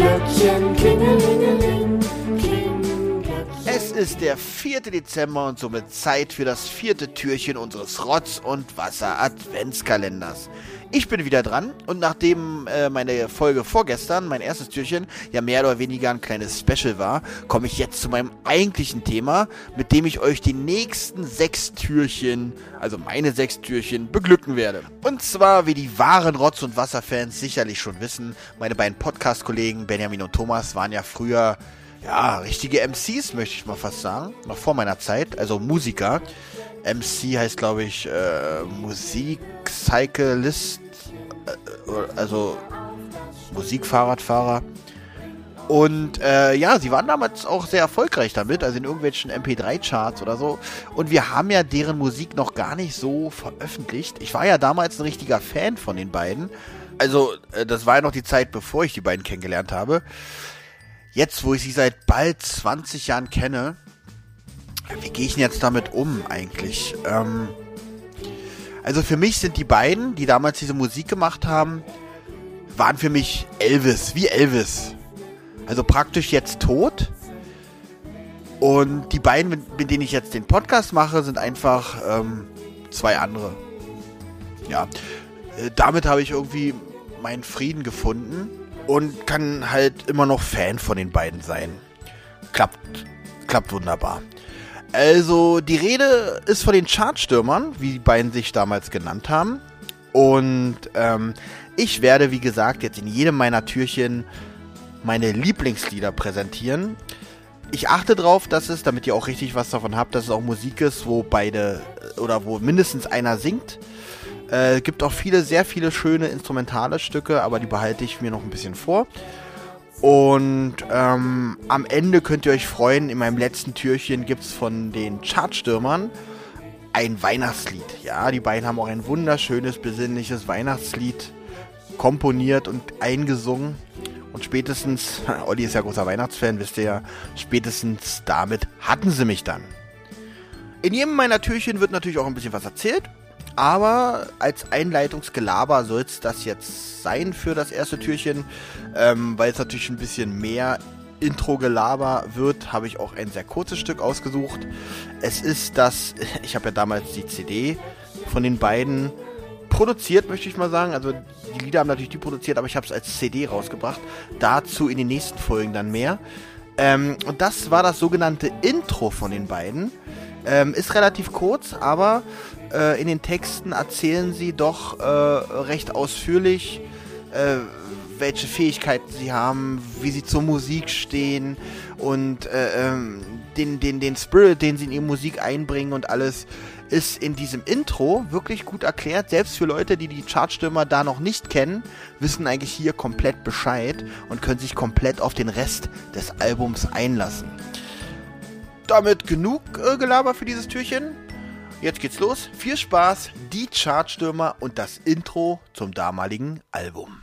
Glöckchen klingelingeling. Ist der 4. Dezember und somit Zeit für das vierte Türchen unseres Rotz- und Wasser-Adventskalenders. Ich bin wieder dran und nachdem äh, meine Folge vorgestern, mein erstes Türchen, ja mehr oder weniger ein kleines Special war, komme ich jetzt zu meinem eigentlichen Thema, mit dem ich euch die nächsten sechs Türchen, also meine sechs Türchen, beglücken werde. Und zwar, wie die wahren Rotz- und Wasserfans sicherlich schon wissen, meine beiden Podcast-Kollegen Benjamin und Thomas waren ja früher ja, richtige MCs, möchte ich mal fast sagen. Noch vor meiner Zeit, also Musiker. MC heißt, glaube ich, äh, Musikcyclist, äh, also Musikfahrradfahrer. Und äh, ja, sie waren damals auch sehr erfolgreich damit, also in irgendwelchen MP3-Charts oder so. Und wir haben ja deren Musik noch gar nicht so veröffentlicht. Ich war ja damals ein richtiger Fan von den beiden. Also, äh, das war ja noch die Zeit, bevor ich die beiden kennengelernt habe. Jetzt, wo ich sie seit bald 20 Jahren kenne, wie gehe ich denn jetzt damit um eigentlich? Ähm, also für mich sind die beiden, die damals diese Musik gemacht haben, waren für mich Elvis, wie Elvis. Also praktisch jetzt tot. Und die beiden, mit, mit denen ich jetzt den Podcast mache, sind einfach ähm, zwei andere. Ja, äh, damit habe ich irgendwie meinen Frieden gefunden und kann halt immer noch Fan von den beiden sein. Klappt, klappt wunderbar. Also, die Rede ist von den Chartstürmern, wie die beiden sich damals genannt haben. Und ähm, ich werde, wie gesagt, jetzt in jedem meiner Türchen meine Lieblingslieder präsentieren. Ich achte darauf, dass es, damit ihr auch richtig was davon habt, dass es auch Musik ist, wo beide oder wo mindestens einer singt. Äh, gibt auch viele, sehr viele schöne instrumentale Stücke, aber die behalte ich mir noch ein bisschen vor. Und ähm, am Ende könnt ihr euch freuen, in meinem letzten Türchen gibt es von den Chartstürmern ein Weihnachtslied. Ja, die beiden haben auch ein wunderschönes, besinnliches Weihnachtslied komponiert und eingesungen. Und spätestens, Olli ist ja großer Weihnachtsfan, wisst ihr ja, spätestens damit hatten sie mich dann. In jedem meiner Türchen wird natürlich auch ein bisschen was erzählt. Aber als Einleitungsgelaber soll es das jetzt sein für das erste Türchen. Ähm, weil es natürlich ein bisschen mehr Intro-Gelaber wird, habe ich auch ein sehr kurzes Stück ausgesucht. Es ist das, ich habe ja damals die CD von den beiden produziert, möchte ich mal sagen. Also die Lieder haben natürlich die produziert, aber ich habe es als CD rausgebracht. Dazu in den nächsten Folgen dann mehr. Ähm, und das war das sogenannte Intro von den beiden. Ähm, ist relativ kurz, aber äh, in den Texten erzählen sie doch äh, recht ausführlich, äh, welche Fähigkeiten sie haben, wie sie zur Musik stehen und äh, ähm, den, den, den Spirit, den sie in ihre Musik einbringen und alles, ist in diesem Intro wirklich gut erklärt. Selbst für Leute, die die Chartstürmer da noch nicht kennen, wissen eigentlich hier komplett Bescheid und können sich komplett auf den Rest des Albums einlassen. Damit genug äh, Gelaber für dieses Türchen. Jetzt geht's los. Viel Spaß, die Chartstürmer und das Intro zum damaligen Album.